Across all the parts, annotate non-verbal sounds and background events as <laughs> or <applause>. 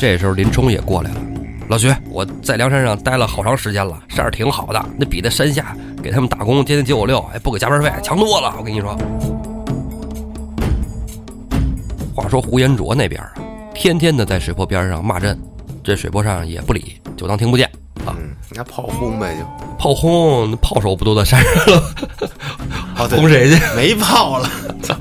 这时候林冲也过来了，老徐，我在梁山上待了好长时间了，事儿挺好的，那比在山下给他们打工，天天九九六，还不给加班费，强多了。我跟你说。话说胡延灼那边啊，天天的在水泊边上骂阵，这水泊上也不理，就当听不见啊。那炮轰呗，就炮轰，炮手不都在山上了？哦，对轰谁去？没炮了，<laughs> 操！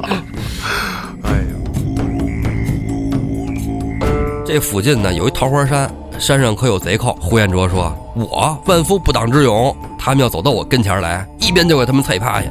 这附近呢有一桃花山，山上可有贼寇。呼延灼说：“我万夫不挡之勇，他们要走到我跟前来，一鞭就给他们踩趴下。”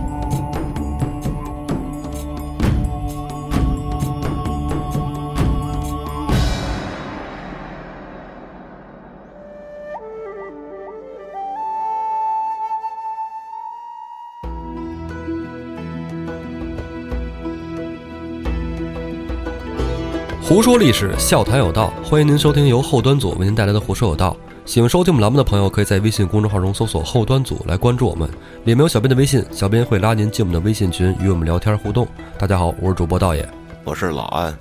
胡说历史，笑谈有道，欢迎您收听由后端组为您带来的《胡说有道》。喜欢收听我们栏目的朋友，可以在微信公众号中搜索“后端组”来关注我们，里面有小编的微信，小编会拉您进我们的微信群，与我们聊天互动。大家好，我是主播道爷。我是老安，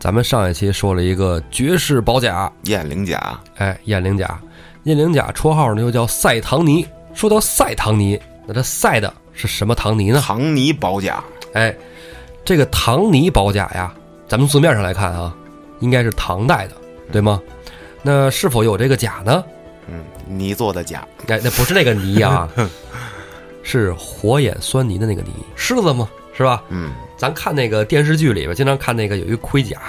咱们上一期说了一个绝世宝甲，燕翎甲，哎，燕翎甲。燕翎甲绰号呢又叫赛唐尼。说到赛唐尼，那这赛的是什么唐尼呢？唐尼宝甲，哎，这个唐尼宝甲呀，咱们字面上来看啊，应该是唐代的，对吗？那是否有这个甲呢？嗯，泥做的甲，哎，那不是那个泥啊，<laughs> 是火眼狻猊的那个泥，狮子嘛，是吧？嗯，咱看那个电视剧里边，经常看那个有一个盔甲，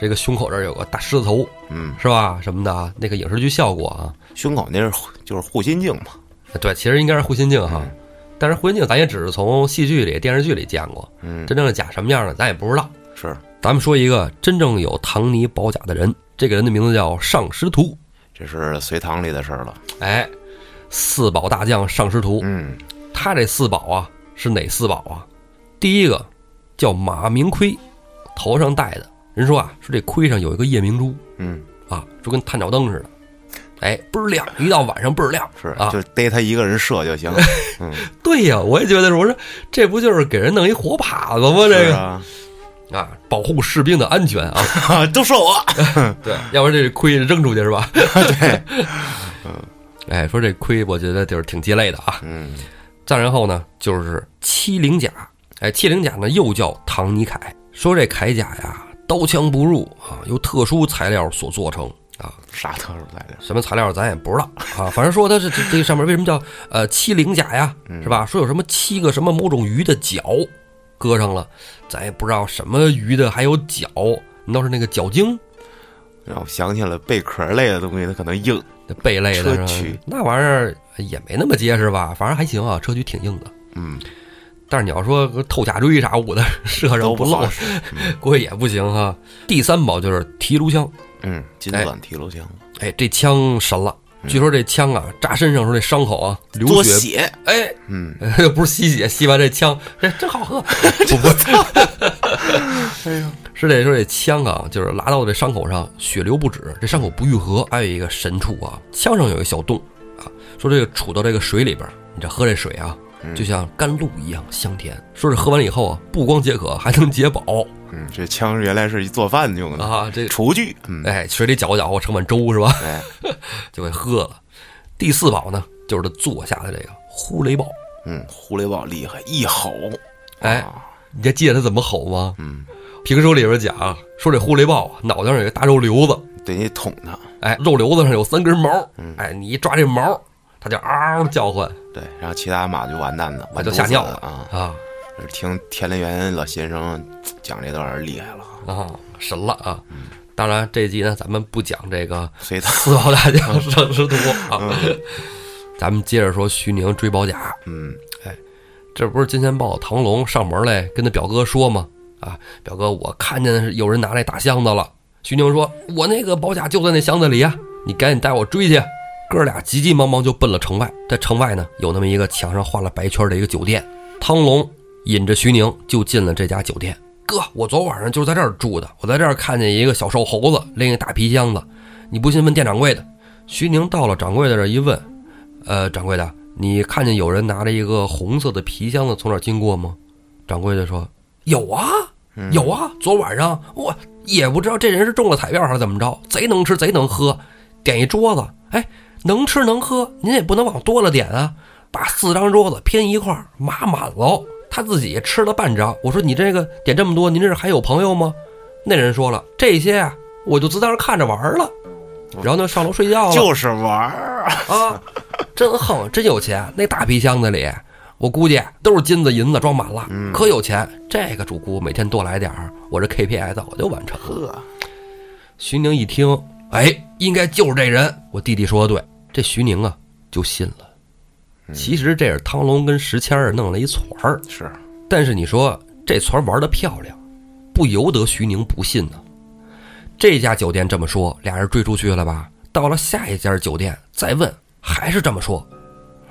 这个胸口这儿有个大狮子头，嗯，是吧？什么的啊，那个影视剧效果啊，胸口那是就是护心镜嘛，对，其实应该是护心镜哈。但是护心镜咱也只是从戏剧里、电视剧里见过，嗯，真正的甲什么样的咱也不知道。是，咱们说一个真正有唐尼宝甲的人，这个人的名字叫尚师徒。这是隋唐里的事儿了，哎，四宝大将尚师徒，嗯，他这四宝啊是哪四宝啊？第一个叫马明盔，头上戴的。人说啊，说这盔上有一个夜明珠嗯，啊，就跟探照灯似的，哎，倍儿亮，一到晚上倍儿亮。是，啊，就逮他一个人射就行，<laughs> 嗯，对呀，我也觉得是，我说这不就是给人弄一火把子吗？这个啊，啊，保护士兵的安全啊，<laughs> 都说我，<laughs> 对，要不然这盔扔出去是吧？<laughs> 对，哎，说这盔，我觉得就是挺鸡肋的啊。嗯，再然后呢，就是七灵甲，哎，七灵甲呢又叫唐尼铠，说这铠甲呀，刀枪不入啊，由特殊材料所做成啊，啥特殊材料？什么材料咱也不知道啊，反正说它是这这上面为什么叫呃七灵甲呀，是吧？说有什么七个什么某种鱼的脚搁上了，咱也不知道什么鱼的还有脚，难道是那个脚精？让我想起了贝壳类的东西，它可能硬，那贝类的那玩意儿也没那么结实吧？反正还行啊，砗磲挺硬的。嗯，但是你要说透甲锥啥捂的，射上不漏 <laughs> 估计也不行哈。第三宝就是提炉枪，嗯，金钻提炉枪，哎，这枪神了。据说这枪啊，扎身上时候这伤口啊流血，血，哎，嗯，<laughs> 不是吸血，吸完这枪，哎真好喝。<laughs> 不不，<laughs> 哎呀，是得说这枪啊，就是拉到这伤口上，血流不止，这伤口不愈合。还有一个神处啊，枪上有一个小洞啊，说这个杵到这个水里边，你这喝这水啊，就像甘露一样香甜。说是喝完了以后啊，不光解渴，还能解饱嗯，这枪原来是一做饭用的，啊。这厨具，嗯，哎，水里搅和搅和，盛碗粥是吧？哎，<laughs> 就给喝了。第四宝呢，就是他坐下的这个呼雷豹。嗯，呼雷豹厉害，一吼，哎啊，你还记得他怎么吼吗？嗯，评书里边讲说这呼雷豹啊，脑袋上有个大肉瘤子，得你捅它，哎，肉瘤子上有三根毛，哎，你一抓这毛，它就嗷嗷叫唤，对，然后其他马就完蛋了，我，就吓尿了啊！啊听田连元老先生讲这段厉害了，啊，神了啊！当然这集呢，咱们不讲这个四宝大将尚师图啊，咱们接着说徐宁追宝甲。嗯，哎这不是金钱豹唐龙上门来跟他表哥说吗？啊，表哥，我看见是有人拿那大箱子了。徐宁说：“我那个宝甲就在那箱子里呀，你赶紧带我追去。”哥俩急急忙忙就奔了城外，在城外呢有那么一个墙上画了白圈的一个酒店。汤龙引着徐宁就进了这家酒店。哥，我昨晚上就是在这儿住的，我在这儿看见一个小瘦猴子拎一大皮箱子，你不信问店掌柜的。徐宁到了掌柜的这儿一问，呃，掌柜的，你看见有人拿着一个红色的皮箱子从这儿经过吗？掌柜的说：“有啊，有啊，昨晚上我也不知道这人是中了彩票还是怎么着，贼能吃贼能喝，点一桌子，哎，能吃能喝，您也不能往多了点啊，把四张桌子拼一块儿码满喽。他自己吃了半张，我说你这个点这么多，您这是还有朋友吗？那人说了，这些啊，我就只当是看着玩了，然后呢上楼睡觉了，就是玩儿啊，真横，真有钱。那大皮箱子里，我估计都是金子银子装满了，可有钱。这个主顾每天多来点儿，我这 KPI 早就完成了。徐宁一听，哎，应该就是这人。我弟弟说的对，这徐宁啊就信了。其实这是汤龙跟石谦儿弄了一撮儿，是，但是你说这撮儿玩的漂亮，不由得徐宁不信呢。这家酒店这么说，俩人追出去了吧？到了下一家酒店再问，还是这么说，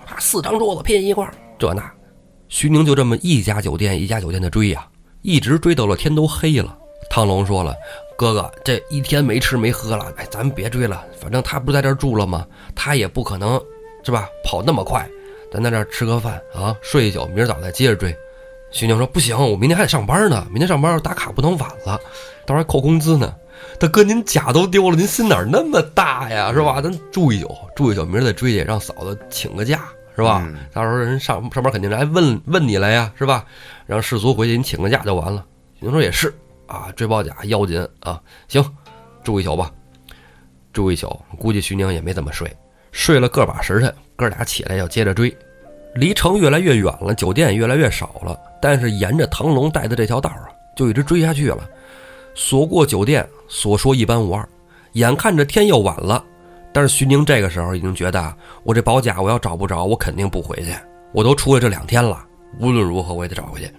啊，四张桌子拼一块儿，这那，徐宁就这么一家酒店一家酒店的追呀，一直追到了天都黑了。汤龙说了：“哥哥，这一天没吃没喝了，哎，咱别追了，反正他不在这儿住了吗？他也不可能，是吧？跑那么快。”咱在这儿吃个饭啊，睡一宿，明儿早再接着追。徐宁说：“不行，我明天还得上班呢，明天上班打卡不能晚了，到时候还扣工资呢。大哥，您假都丢了，您心哪那么大呀，是吧？咱住一宿，住一宿，明儿再追去，让嫂子请个假，是吧？到时候人上上班肯定来问问你来呀，是吧？让世俗回去，你请个假就完了。”徐宁说：“也是啊，追包甲要紧啊，行，住一宿吧，住一宿。估计徐宁也没怎么睡，睡了个把时辰。”哥俩起来要接着追，离城越来越远了，酒店也越来越少了。但是沿着唐龙带的这条道啊，就一直追下去了。所过酒店，所说一般无二。眼看着天又晚了，但是徐宁这个时候已经觉得，我这保甲我要找不着，我肯定不回去。我都出来这两天了，无论如何我也得找回去。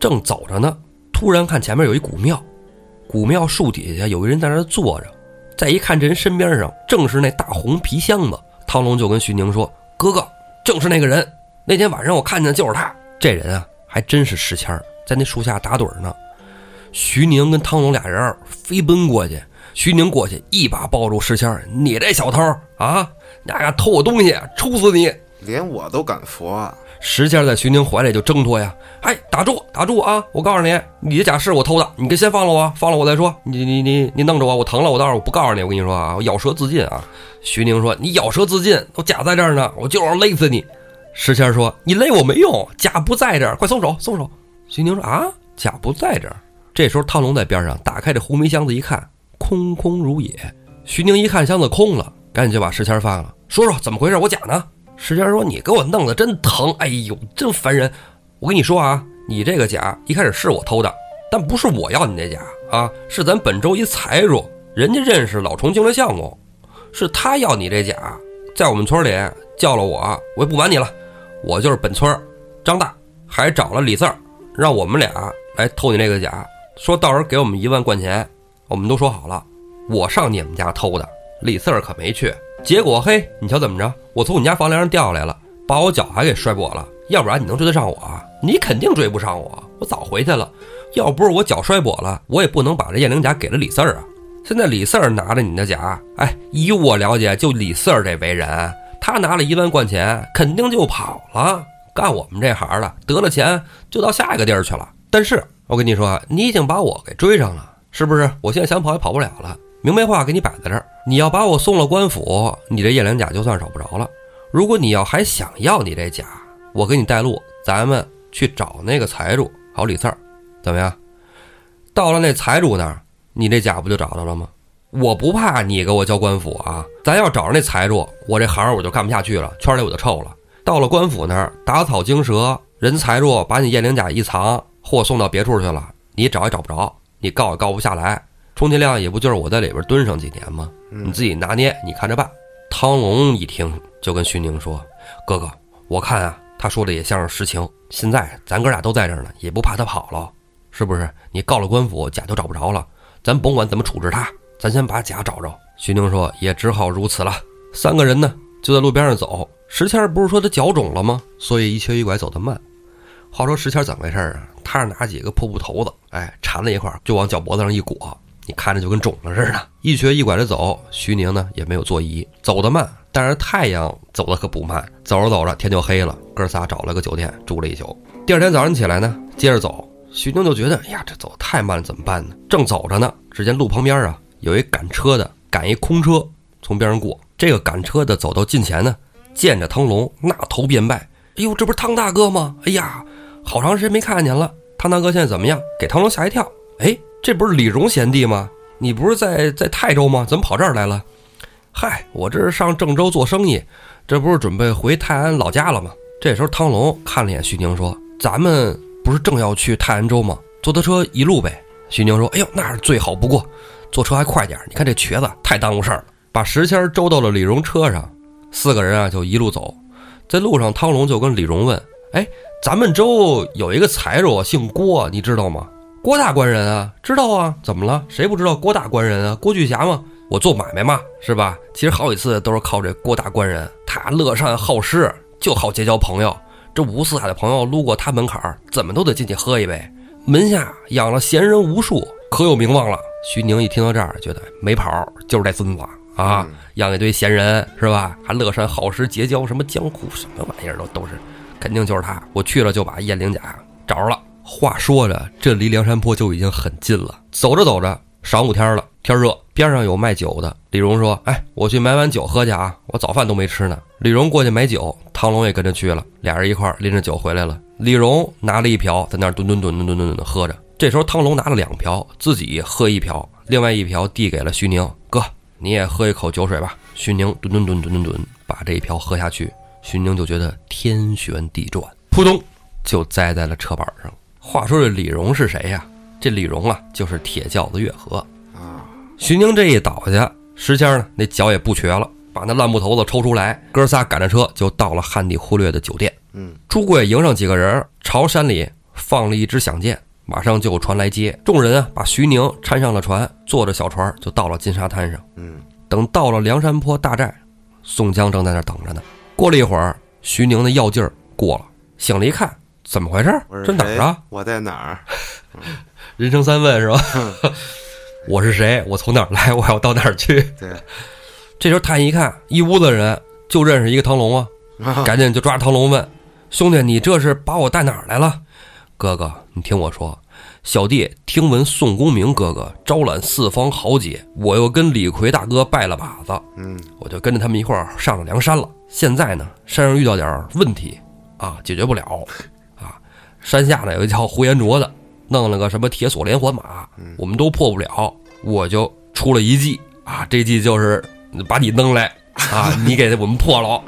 正走着呢，突然看前面有一古庙，古庙树底下有一人在那坐着。再一看，这人身边上正是那大红皮箱子。汤龙就跟徐宁说。哥哥，正是那个人。那天晚上我看见的就是他。这人啊，还真是石谦在那树下打盹呢。徐宁跟汤龙俩人飞奔过去，徐宁过去一把抱住石谦你这小偷啊，你敢偷我东西，抽死你！”连我都敢佛。石谦在徐宁怀里就挣脱呀，哎，打住，打住啊！我告诉你，你的假是我偷的，你先放了我，放了我再说。你你你你弄着我，我疼了，我到时候我不告诉你，我跟你说啊，我咬舌自尽啊！徐宁说：“你咬舌自尽，我假在这儿呢，我就要勒死你。”石谦说：“你勒我没用，假不在这儿，快松手，松手。”徐宁说：“啊，假不在这儿。”这时候汤龙在边上打开这红梅箱子一看，空空如也。徐宁一看箱子空了，赶紧就把石谦放了，说说怎么回事，我假呢。石谦说：“你给我弄得真疼，哎呦，真烦人。我跟你说啊，你这个甲一开始是我偷的，但不是我要你这甲啊，是咱本州一财主，人家认识老重庆的相公。”是他要你这甲，在我们村里叫了我，我也不瞒你了，我就是本村张大，还找了李四儿，让我们俩来偷你那个甲，说到时候给我们一万贯钱，我们都说好了。我上你们家偷的，李四儿可没去。结果嘿，你瞧怎么着？我从你家房梁上掉下来了，把我脚还给摔跛了。要不然你能追得上我？你肯定追不上我，我早回去了。要不是我脚摔跛了，我也不能把这验灵甲给了李四儿啊。现在李四儿拿着你的甲，哎，以我了解，就李四儿这为人，他拿了一万贯钱，肯定就跑了。干我们这行的，得了钱就到下一个地儿去了。但是我跟你说，你已经把我给追上了，是不是？我现在想跑也跑不了了。明白话给你摆在这儿，你要把我送了官府，你这叶良甲就算找不着了。如果你要还想要你这甲，我给你带路，咱们去找那个财主，好李四儿，怎么样？到了那财主那儿。你这甲不就找到了吗？我不怕你给我交官府啊！咱要找着那财主，我这行我就干不下去了，圈里我就臭了。到了官府那儿，打草惊蛇，人财主把你验灵甲一藏，货送到别处去了，你找也找不着，你告也告不下来，充其量也不就是我在里边蹲上几年吗？你自己拿捏，你看着办。汤龙一听，就跟徐宁说：“哥哥，我看啊，他说的也像是实情。现在咱哥俩都在这儿呢，也不怕他跑了，是不是？你告了官府，甲就找不着了。”咱甭管怎么处置他，咱先把甲找着。徐宁说：“也只好如此了。”三个人呢，就在路边上走。石谦不是说他脚肿了吗？所以一瘸一拐走得慢。话说石谦怎么回事啊？他是拿几个破布头子，哎，缠在一块儿就往脚脖子上一裹，你看着就跟肿了似的。一瘸一拐的走，徐宁呢也没有坐椅，走得慢，但是太阳走得可不慢。走着走着天就黑了，哥仨找了个酒店住了一宿。第二天早上起来呢，接着走。徐宁就觉得，哎呀，这走太慢了，怎么办呢？正走着呢，只见路旁边啊有一赶车的赶一空车从边上过，这个赶车的走到近前呢，见着汤龙，那头便拜：“哎呦，这不是汤大哥吗？哎呀，好长时间没看见了。汤大哥现在怎么样？”给汤龙吓一跳。哎，这不是李荣贤弟吗？你不是在在泰州吗？怎么跑这儿来了？嗨，我这是上郑州做生意，这不是准备回泰安老家了吗？这时候汤龙看了一眼徐宁，说：“咱们不是正要去泰安州吗？坐他车一路呗。”徐宁说：“哎呦，那是最好不过，坐车还快点。你看这瘸子太耽误事儿了。”把石谦周到了李荣车上，四个人啊就一路走。在路上，汤龙就跟李荣问：“哎，咱们州有一个财主姓郭，你知道吗？”郭大官人啊，知道啊，怎么了？谁不知道郭大官人啊？郭巨侠嘛，我做买卖嘛，是吧？其实好几次都是靠这郭大官人，他乐善好施，就好结交朋友。这五湖四海的朋友路过他门槛儿，怎么都得进去喝一杯。门下养了闲人无数，可有名望了。徐宁一听到这儿，觉得没跑，就是这孙子啊，养一堆闲人是吧？还乐善好施，结交什么江湖什么玩意儿都都是，肯定就是他。我去了就把燕翎甲找着了。话说着，这离梁山坡就已经很近了。走着走着，晌午天了，天热，边上有卖酒的。李荣说：“哎，我去买碗酒喝去啊，我早饭都没吃呢。”李荣过去买酒，汤龙也跟着去了，俩人一块拎着酒回来了。李荣拿了一瓢，在那儿吨吨吨吨吨吨的喝着。这时候汤龙拿了两瓢，自己喝一瓢，另外一瓢递给了徐宁哥：“你也喝一口酒水吧。”徐宁吨吨吨吨吨吨把这一瓢喝下去，徐宁就觉得天旋地转，扑通就栽在了车板上。话说这李荣是谁呀？这李荣啊，就是铁轿子月和啊。徐宁这一倒下，石谦呢那脚也不瘸了，把那烂木头子抽出来，哥仨赶着车就到了汉地忽略的酒店。嗯，朱贵迎上几个人，朝山里放了一支响箭，马上就有船来接。众人啊，把徐宁搀上了船，坐着小船就到了金沙滩上。嗯，等到了梁山坡大寨，宋江正在那等着呢。过了一会儿，徐宁的药劲儿过了，醒了一看。怎么回事？这哪儿啊？我在哪儿？<laughs> 人生三问是吧？<laughs> 我是谁？我从哪儿来？<laughs> 我要到哪儿去？对。这时候太一看，一屋子人就认识一个唐龙啊，赶紧就抓着唐龙问：“兄弟，你这是把我带哪儿来了？”哥哥，你听我说，小弟听闻宋公明哥哥招揽四方豪杰，我又跟李逵大哥拜了把子，嗯，我就跟着他们一块儿上了梁山了。现在呢，山上遇到点问题啊，解决不了。山下呢有一叫呼延灼的，弄了个什么铁锁连环马，我们都破不了，我就出了一计啊，这计就是把你弄来啊，<laughs> 你给我们破了，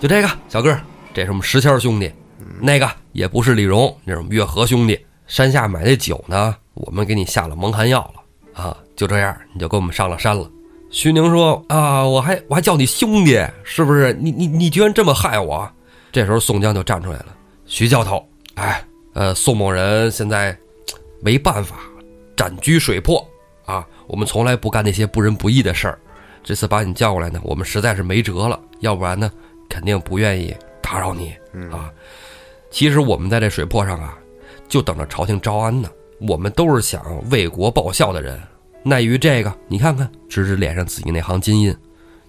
就这个小个，这是我们石谦兄弟，那个也不是李荣，那是我们月和兄弟。山下买的酒呢，我们给你下了蒙汗药了啊，就这样你就给我们上了山了。徐宁说啊，我还我还叫你兄弟，是不是？你你你居然这么害我？这时候宋江就站出来了，徐教头，哎。呃，宋某人现在没办法，斩居水泊啊！我们从来不干那些不仁不义的事儿。这次把你叫过来呢，我们实在是没辙了，要不然呢，肯定不愿意打扰你啊。其实我们在这水泊上啊，就等着朝廷招安呢。我们都是想为国报效的人，奈于这个，你看看，指指脸上自己那行金印，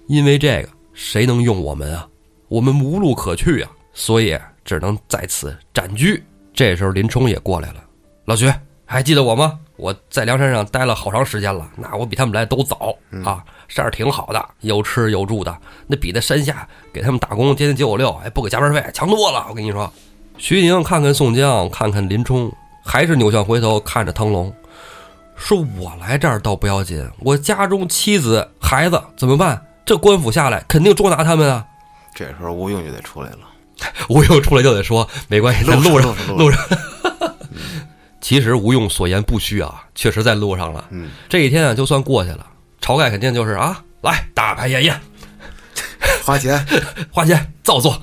因为这个，谁能用我们啊？我们无路可去啊，所以只能在此暂居。这时候林冲也过来了，老徐还记得我吗？我在梁山上待了好长时间了，那我比他们来都早啊，山上挺好的，有吃有住的，那比在山下给他们打工天天九九六，还不给加班费强多了。我跟你说，徐宁看看宋江，看看林冲，还是扭向回头看着汤龙，说：“我来这儿倒不要紧，我家中妻子孩子怎么办？这官府下来肯定捉拿他们啊。”这时候吴用就得出来了。<laughs> 吴用出来就得说没关系，在路上路上。其实吴用所言不虚啊，确实在路上了。嗯，这一天啊，就算过去了。晁盖肯定就是啊，来大排宴宴，花钱 <laughs> 花钱造作，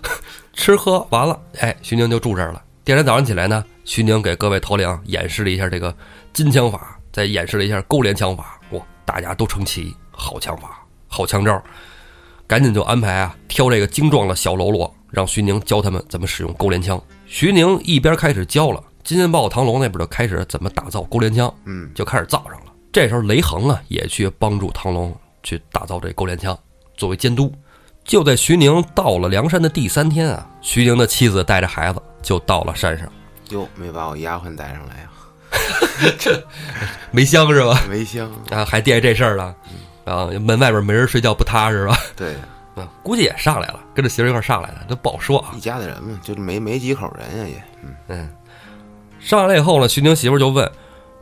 吃喝完了，哎，徐宁就住这儿了。第二天早上起来呢，徐宁给各位头领演示了一下这个金枪法，再演示了一下勾连枪法。哇，大家都称奇，好枪法，好枪招。赶紧就安排啊，挑这个精壮的小喽啰，让徐宁教他们怎么使用勾连枪。徐宁一边开始教了，金钱豹、唐龙那边就开始怎么打造勾连枪，嗯，就开始造上了。这时候雷横啊，也去帮助唐龙去打造这勾连枪，作为监督。就在徐宁到了梁山的第三天啊，徐宁的妻子带着孩子就到了山上。哟，没把我丫鬟带上来呀？<laughs> 这没香是吧？没香啊，还惦记这事儿了，啊，门外边没人睡觉不踏实吧？对，啊，估计也上来了，跟着媳妇一块上来的，这不好说啊。一家子人嘛，就是没没几口人呀也，嗯嗯，上来了以后呢，徐宁媳妇就问，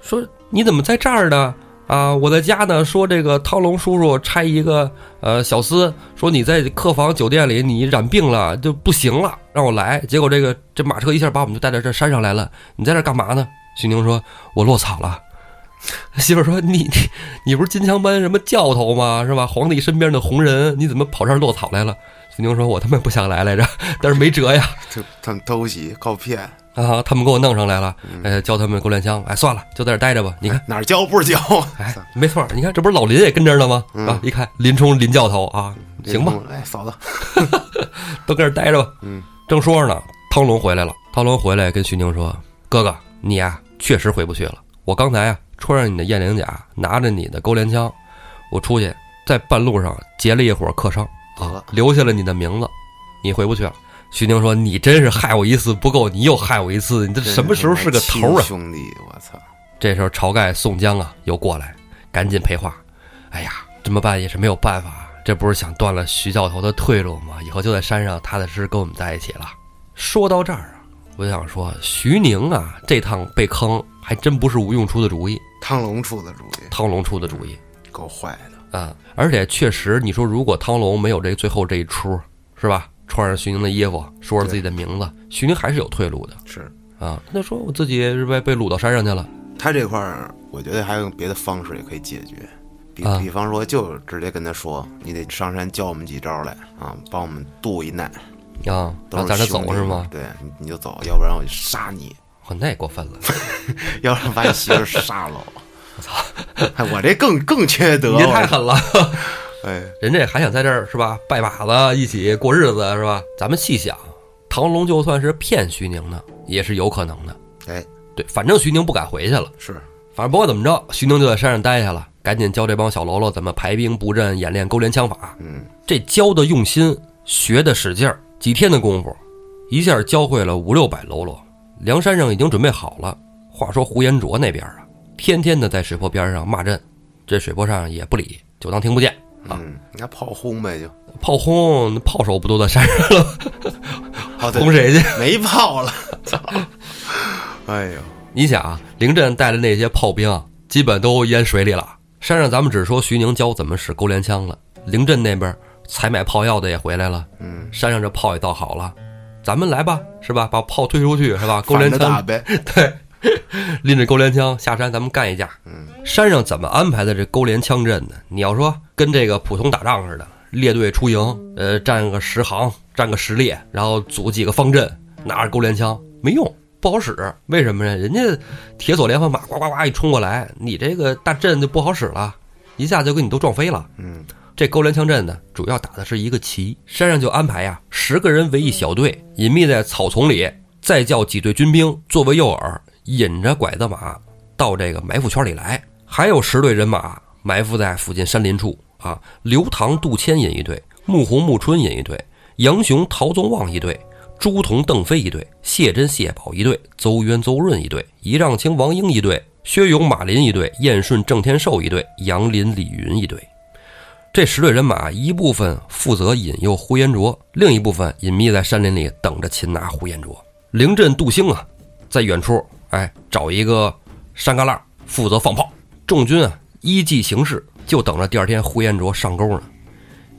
说你怎么在这儿呢？啊，我在家呢。说这个汤龙叔叔差一个呃小厮，说你在客房酒店里你染病了就不行了，让我来。结果这个这马车一下把我们就带到这山上来了。你在这干嘛呢？徐宁说：“我落草了。” <laughs> 媳妇说：“你 <laughs> 你你不是金枪班什么教头吗？是吧？皇帝身边的红人，你怎么跑这儿落草来了？”徐宁说：“我他妈不想来来着，<laughs> 但是没辙呀。”就他们偷袭靠骗。啊，他们给我弄上来了，哎，教他们勾连枪，哎，算了，就在这待着吧。你看哪儿教不是教？哎，没错，你看这不是老林也跟这儿呢吗？啊，一看林冲林教头啊，行吧，哎，嫂子，都跟这待着吧。嗯，正说着呢，汤龙回来了。汤龙回来跟徐宁说：“哥哥，你呀确实回不去了。我刚才啊穿上你的雁翎甲，拿着你的钩镰枪，我出去在半路上劫了一伙客商啊，留下了你的名字，你回不去了。”徐宁说：“你真是害我一次不够，你又害我一次，你这什么时候是个头啊？”兄弟，我操！这时候晁盖、宋江啊又过来，赶紧赔话：“哎呀，这么办也是没有办法，这不是想断了徐教头的退路吗？以后就在山上踏踏实实跟我们在一起了。”说到这儿啊，我就想说，徐宁啊，这趟被坑还真不是吴用出的主意，汤龙出的主意，汤龙出的主意，够坏的啊！而且确实，你说如果汤龙没有这最后这一出，是吧？穿上徐宁的衣服，说着自己的名字，徐宁还是有退路的。是啊，他说我自己是被被掳到山上去了。他这块儿，我觉得还有别的方式也可以解决，比比方说，就直接跟他说，你得上山教我们几招来啊，帮我们渡一难啊，都在这走是吗？对，你就走，要不然我就杀你。我那也过分了，<laughs> 要不然把你媳妇杀了。<laughs> 我操，<laughs> 我这更更缺德，你太狠了。哎，人家还想在这儿是吧？拜把子一起过日子是吧？咱们细想，唐龙就算是骗徐宁呢，也是有可能的。哎，对，反正徐宁不敢回去了。是，反正不管怎么着，徐宁就在山上待下了，赶紧教这帮小喽啰怎么排兵布阵、演练勾连枪法。嗯，这教的用心，学的使劲儿，几天的功夫，一下教会了五六百喽啰。梁山上已经准备好了。话说胡延灼那边啊，天天的在水泊边上骂阵，这水泊上也不理，就当听不见啊。嗯，那炮轰呗，就炮轰，炮手不都在山上了？<laughs> 轰谁去？没炮了，操！<laughs> 哎呦，你想啊，凌震带的那些炮兵，基本都淹水里了。山上咱们只说徐宁教怎么使钩镰枪了，凌震那边采买炮药的也回来了。嗯，山上这炮也造好了，咱们来吧，是吧？把炮推出去，是吧？勾连枪，<laughs> 对。拎着勾连枪下山，咱们干一架。嗯，山上怎么安排的这勾连枪阵呢？你要说跟这个普通打仗似的，列队出营，呃，站个十行，站个十列，然后组几个方阵，拿着勾连枪没用，不好使。为什么呢？人家铁索连环马呱呱呱一冲过来，你这个大阵就不好使了，一下就给你都撞飞了。嗯，这勾连枪阵呢，主要打的是一个旗。山上就安排呀，十个人为一小队，隐秘在草丛里，再叫几队军兵作为诱饵。引着拐子马到这个埋伏圈里来，还有十队人马埋伏在附近山林处啊。刘唐、杜迁引一队，穆弘、穆春引一队，杨雄、陶宗旺一队，朱仝、邓飞一队，谢珍、谢宝一队，邹渊、邹润一队，仪仗青、王英一队，薛勇、马林一队，燕顺、郑天寿一队，杨林、李云一队。这十队人马，一部分负责引诱呼延灼，另一部分隐秘在山林里等着擒拿呼延灼。凌震、杜兴啊，在远处。哎，找一个山旮旯负责放炮。众军啊，依计行事，就等着第二天呼延灼上钩呢。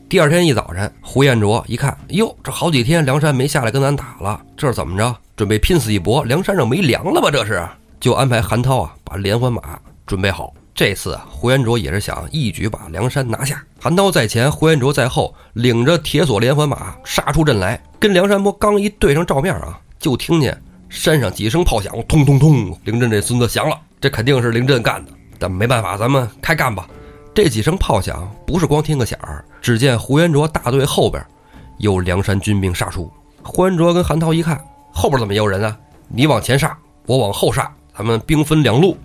第二天一早晨，呼延灼一看，哟，这好几天梁山没下来跟咱打了，这是怎么着？准备拼死一搏？梁山上没粮了吧？这是？就安排韩涛啊，把连环马准备好。这次啊，呼延灼也是想一举把梁山拿下。韩涛在前，呼延灼在后，领着铁索连环马杀出阵来，跟梁山泊刚一对上照面啊，就听见。山上几声炮响，通通通，凌震这孙子降了，这肯定是凌震干的。但没办法，咱们开干吧。这几声炮响不是光听个响儿，只见呼延灼大队后边有梁山军兵杀出。呼延灼跟韩涛一看，后边怎么也有人啊？你往前杀，我往后杀，咱们兵分两路。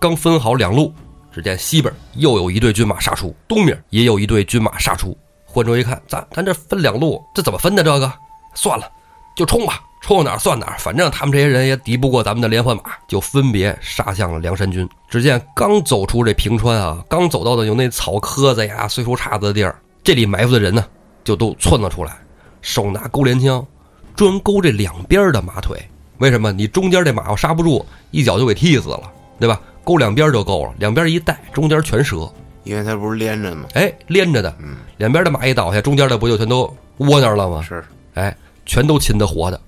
刚分好两路，只见西边又有一队军马杀出，东面也有一队军马杀出。呼延灼一看，咱咱这分两路，这怎么分的？这个算了。就冲吧，冲哪儿算哪儿，反正他们这些人也敌不过咱们的连环马，就分别杀向了梁山军。只见刚走出这平川啊，刚走到的有那草棵子呀、碎树杈子的地儿，这里埋伏的人呢，就都窜了出来，手拿钩镰枪，专勾这两边的马腿。为什么？你中间这马要刹不住，一脚就给踢死了，对吧？勾两边就够了，两边一带，中间全折。因为它不是连着吗？哎，连着的，嗯，两边的马一倒下，中间的不就全都窝那儿了吗？是，哎，全都擒的活的，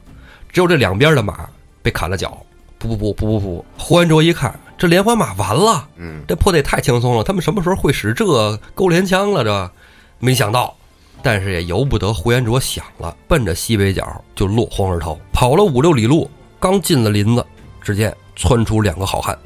只有这两边的马被砍了脚。不不不不不不！胡元卓一看，这连环马完了，嗯，这破的也太轻松了。他们什么时候会使这勾连枪了？这没想到，但是也由不得胡元卓想了，奔着西北角就落荒而逃。跑了五六里路，刚进了林子，只见窜出两个好汉，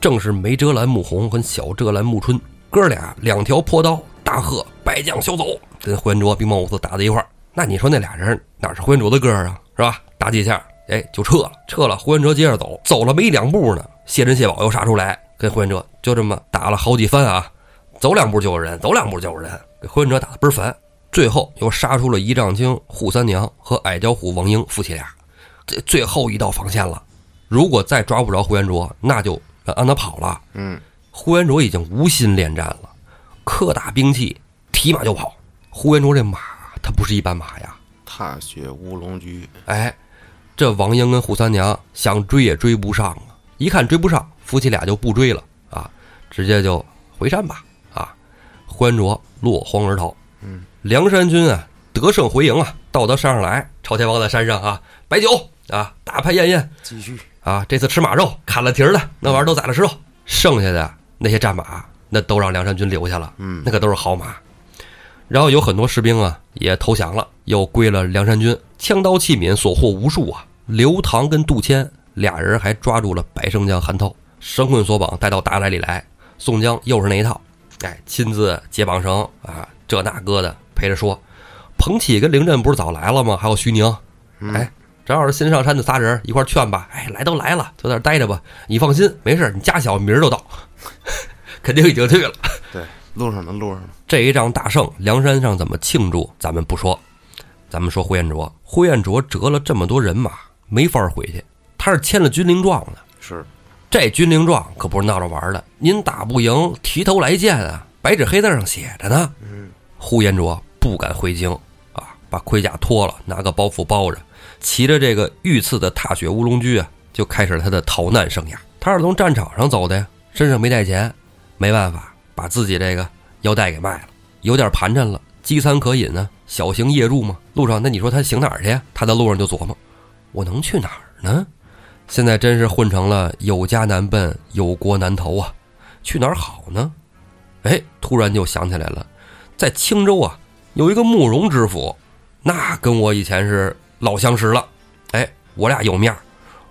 正是梅遮拦穆弘和小遮拦穆春。哥俩两条破刀，大喝：“败将休走！”跟胡元卓兵乓武四打在一块儿。那你说那俩人哪是胡元卓的哥啊？是吧？打几下，哎，就撤了，撤了。胡元卓接着走，走了没两步呢，谢珍、谢宝又杀出来，跟胡元卓就这么打了好几番啊。走两步就有人，走两步就有人，给胡元卓打的倍儿烦。最后又杀出了仪仗卿、扈三娘和矮脚虎王英夫妻俩，这最后一道防线了。如果再抓不着胡元卓，那就让他跑了。嗯，呼延灼已经无心恋战了，磕打兵器，提马就跑。呼延灼这马，他不是一般马呀！踏雪乌龙驹，哎，这王英跟扈三娘想追也追不上啊！一看追不上，夫妻俩就不追了啊，直接就回山吧啊！呼延灼落荒而逃。嗯，梁山军啊，得胜回营啊，到得山上来，朝天王在山上啊，摆酒啊，大排宴宴继续，啊！这次吃马肉，砍了蹄儿的那玩意儿都宰了吃肉，剩下的那些战马，那都让梁山军留下了。嗯那可都是好马。然后有很多士兵啊也投降了，又归了梁山军，枪刀器皿所获无数啊。刘唐跟杜迁俩人还抓住了白胜将韩透，绳捆索绑带到大寨里来。宋江又是那一套，哎，亲自解绑绳啊，这那哥的陪着说。彭起跟凌振不是早来了吗？还有徐宁，哎，正好是新上山的仨人一块儿劝吧。哎，来都来了，就在这儿待着吧。你放心，没事，你家小明儿就到，<laughs> 肯定已经去了。对，路上呢路上呢，这一仗大胜，梁山上怎么庆祝，咱们不说。咱们说呼延灼，呼延灼折了这么多人马，没法回去。他是签了军令状的，是，这军令状可不是闹着玩的。您打不赢，提头来见啊，白纸黑字上写着呢。嗯，呼延灼不敢回京啊，把盔甲脱了，拿个包袱包着，骑着这个御赐的踏雪乌龙驹啊，就开始了他的逃难生涯。他是从战场上走的呀，身上没带钱，没办法，把自己这个腰带给卖了，有点盘缠了，饥餐可饮呢，小型夜入嘛。路上，那你说他行哪儿去呀？他在路上就琢磨，我能去哪儿呢？现在真是混成了有家难奔，有国难投啊！去哪儿好呢？哎，突然就想起来了，在青州啊，有一个慕容知府，那跟我以前是老相识了。哎，我俩有面儿，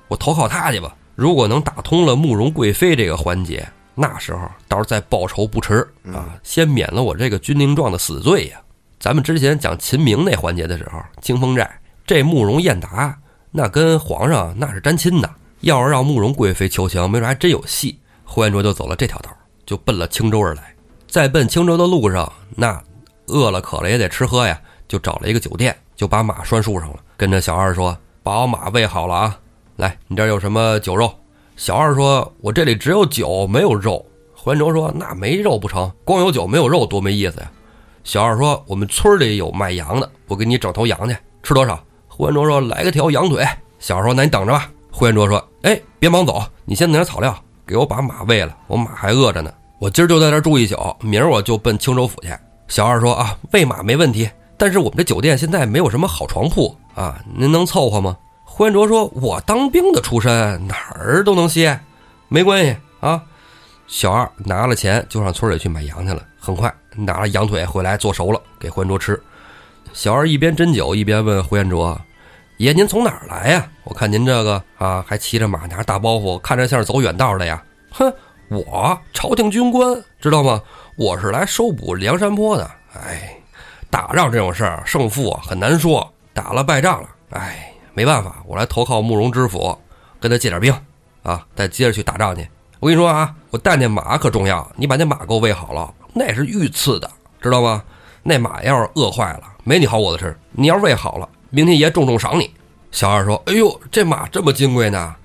我投靠他去吧。如果能打通了慕容贵妃这个环节，那时候到时候再报仇不迟啊！先免了我这个军令状的死罪呀。咱们之前讲秦明那环节的时候，清风寨这慕容燕达那跟皇上那是沾亲的，要是让慕容贵妃求情，没准还真有戏。呼延灼就走了这条道，就奔了青州而来。在奔青州的路上，那饿了渴了也得吃喝呀，就找了一个酒店，就把马拴树上了，跟着小二说：“把我马喂好了啊，来，你这儿有什么酒肉？”小二说：“我这里只有酒，没有肉。”胡延灼说：“那没肉不成？光有酒没有肉多没意思呀。”小二说：“我们村里有卖羊的，我给你整头羊去，吃多少？”胡延灼说：“来个条羊腿。”小二说：“那你等着吧。”胡延灼说：“哎，别忙走，你先弄点草料，给我把马喂了，我马还饿着呢。我今儿就在这儿住一宿，明儿我就奔青州府去。”小二说：“啊，喂马没问题，但是我们这酒店现在没有什么好床铺啊，您能凑合吗？”呼延灼说：“我当兵的出身，哪儿都能歇，没关系啊。”小二拿了钱就上村里去买羊去了，很快拿了羊腿回来做熟了给呼延灼吃。小二一边斟酒一边问呼延灼：“爷，您从哪儿来呀？我看您这个啊，还骑着马，拿着大包袱，看着像是走远道的呀。”哼，我朝廷军官，知道吗？我是来收捕梁山泊的。哎，打仗这种事儿，胜负很难说，打了败仗了，哎，没办法，我来投靠慕容知府，跟他借点兵啊，再接着去打仗去。我跟你说啊，我带那马可重要，你把那马给我喂好了，那是御赐的，知道吗？那马要是饿坏了，没你好果子吃。你要是喂好了，明天爷重重赏你。小二说：“哎呦，这马这么金贵呢？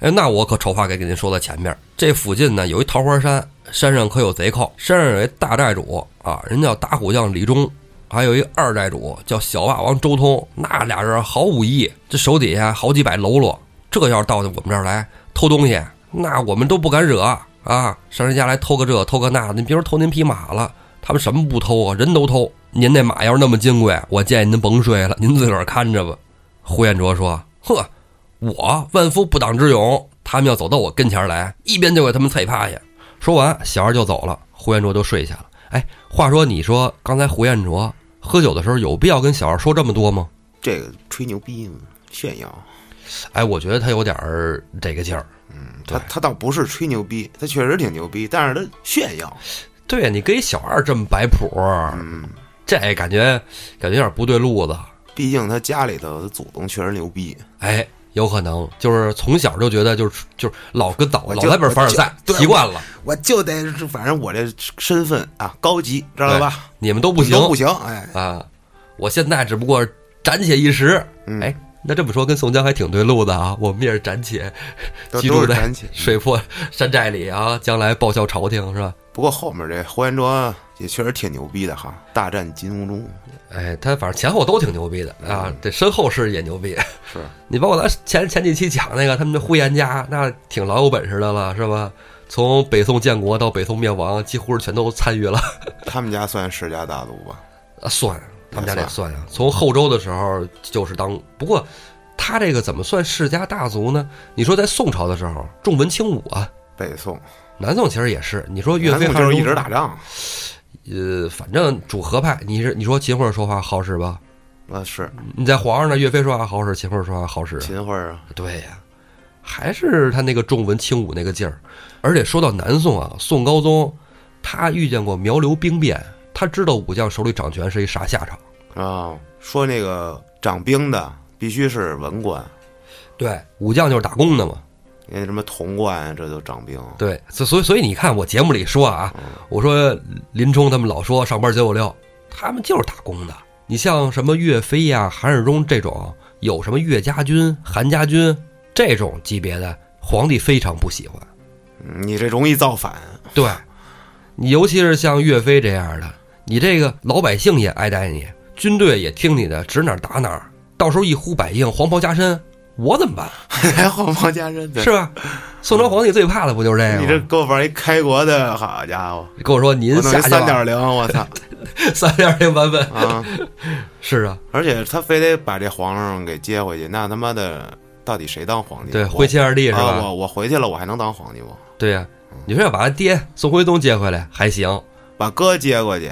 哎，那我可丑话给给您说在前面。这附近呢有一桃花山，山上可有贼寇，山上有一大寨主啊，人叫打虎将李忠，还有一二寨主叫小霸王周通。那俩人好武艺，这手底下好几百喽啰。这要是到我们这儿来偷东西，那我们都不敢惹啊！上人家来偷个这偷个那，你别说偷您匹马了，他们什么不偷啊？人都偷。您那马要是那么金贵，我建议您甭睡了，您自个儿看着吧。”胡彦卓说：“呵，我万夫不挡之勇，他们要走到我跟前来，一边就给他们踩趴下。”说完，小二就走了，胡彦卓就睡下了。哎，话说，你说刚才胡彦卓喝酒的时候，有必要跟小二说这么多吗？这个吹牛逼嘛，炫耀。哎，我觉得他有点儿这个劲儿。嗯，他他倒不是吹牛逼，他确实挺牛逼，但是他炫耀。对呀，你给小二这么摆谱，嗯，这感觉感觉有点不对路子。毕竟他家里头的祖宗确实牛逼，哎，有可能就是从小就觉得就是就是老跟早老在本凡尔赛习惯了，我就得，反正我这身份啊高级，知道吧？你们都不行都不行，哎，啊！我现在只不过暂且一时，嗯哎，那这么说跟宋江还挺对路的啊！我们也是暂且都 <laughs> 居住在。水泊山寨里啊，将来报效朝廷是吧？不过后面这胡延灼也确实挺牛逼的哈，大战金兀术哎，他反正前后都挺牛逼的啊，这身后事也牛逼。是 <laughs> 你包括咱前前几期讲那个他们的呼延家，那挺老有本事的了，是吧？从北宋建国到北宋灭亡，几乎是全都参与了。<laughs> 他们家算世家大族吧？啊，算，他们家得算呀。从后周的时候就是当，不过他这个怎么算世家大族呢？你说在宋朝的时候重文轻武啊，北宋南宋其实也是。你说岳飞、就是一直打仗，呃，反正主和派，你是你说秦桧说话好使吧？啊是你在皇上那，岳飞说话好使，秦桧说话好使。秦桧啊，对呀，还是他那个重文轻武那个劲儿。而且说到南宋啊，宋高宗他遇见过苗刘兵变，他知道武将手里掌权是一啥下场。啊，说那个掌兵的必须是文官，对，武将就是打工的嘛。那什么潼关啊，这都长兵。对，所所以所以你看我节目里说啊，我说林冲他们老说上班九九六，他们就是打工的。你像什么岳飞呀、韩世忠这种，有什么岳家军、韩家军这种级别的，皇帝非常不喜欢。嗯你这容易造反，对，你尤其是像岳飞这样的，你这个老百姓也爱戴你，军队也听你的，指哪儿打哪儿。到时候一呼百应，黄袍加身，我怎么办？<laughs> 还黄袍加身的，是吧？宋朝皇帝最怕的不就是这个吗？你这给我玩一开国的，好家伙，跟我说您下三点零，我操 <laughs> 三点零版本啊！<laughs> 是啊，而且他非得把这皇上给接回去，那他妈的到底谁当皇帝？对，我徽钦二帝是啊吧？我我回去了，我还能当皇帝不？对呀、你说要把他爹宋徽宗接回来还行，把哥接过去，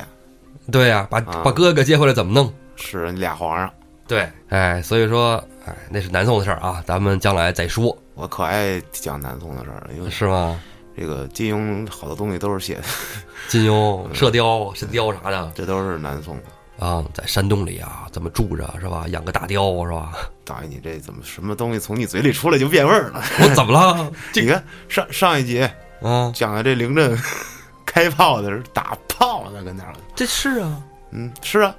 对呀、把啊把哥哥接回来怎么弄？是俩皇上，对，哎，所以说，哎，那是南宋的事儿啊，咱们将来再说，我可爱讲南宋的事儿，因为是吗？这个金庸好多东西都是写的，<laughs> 金庸、射雕、神雕啥的这都是南宋的。啊，在山洞里啊，怎么住着是吧？养个大雕是吧？大爷，你这怎么什么东西从你嘴里出来就变味儿了？我怎么了？<laughs> 你看上上一集啊，讲的这临阵 <laughs> 开炮的是打炮呢，跟那儿，这是啊，嗯，是啊，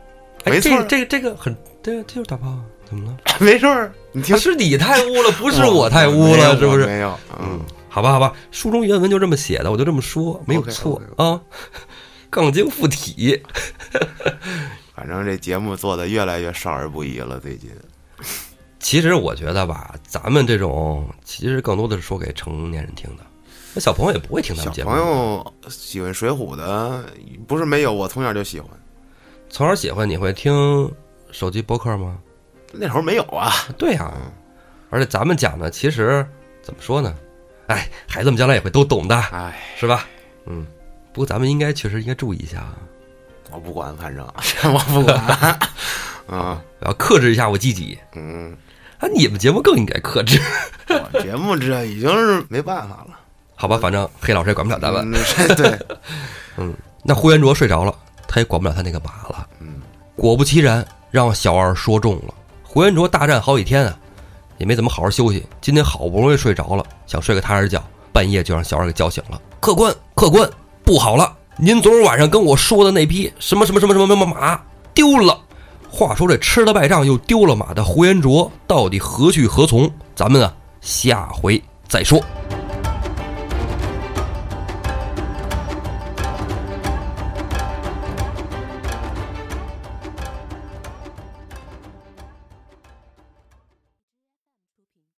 哎，没错这个这个很，对啊，这就是打炮，怎么了？<laughs> 没事儿，你听啊，是你太污了，不是我太污了，是不是？没有，嗯，好吧，好吧，书中原文就这么写的，我就这么说，没有错啊。<laughs> 杠精附体，<laughs> 反正这节目做的越来越少儿不宜了，最近。其实我觉得吧，咱们这种其实更多的是说给成年人听的，那小朋友也不会听咱小们节目。朋友喜欢《水浒》的，不是没有，我从小就喜欢。从小喜欢，你会听手机播客吗？那时候没有啊，对啊、而且咱们讲的其实怎么说呢？哎，孩子们将来也会都懂的，哎，是吧？嗯，不过咱们应该确实应该注意一下啊，我不管，反正 <laughs> 我不管。啊，<laughs> 我要克制一下我自己。嗯，啊，你们节目更应该克制，我节目这已经是没办法了。好吧？反正黑老师也管不了咱们。对，<laughs> 那呼延灼睡着了，他也管不了他那个马了。嗯，果不其然，让小二说中了。胡延灼大战好几天啊，也没怎么好好休息。今天好不容易睡着了，想睡个踏实觉，半夜就让小二给叫醒了。客官，客官，不好了！您昨儿晚上跟我说的那匹什么什么什么什么什么马丢了。话说这吃了败仗又丢了马的胡延灼到底何去何从？咱们啊，下回再说。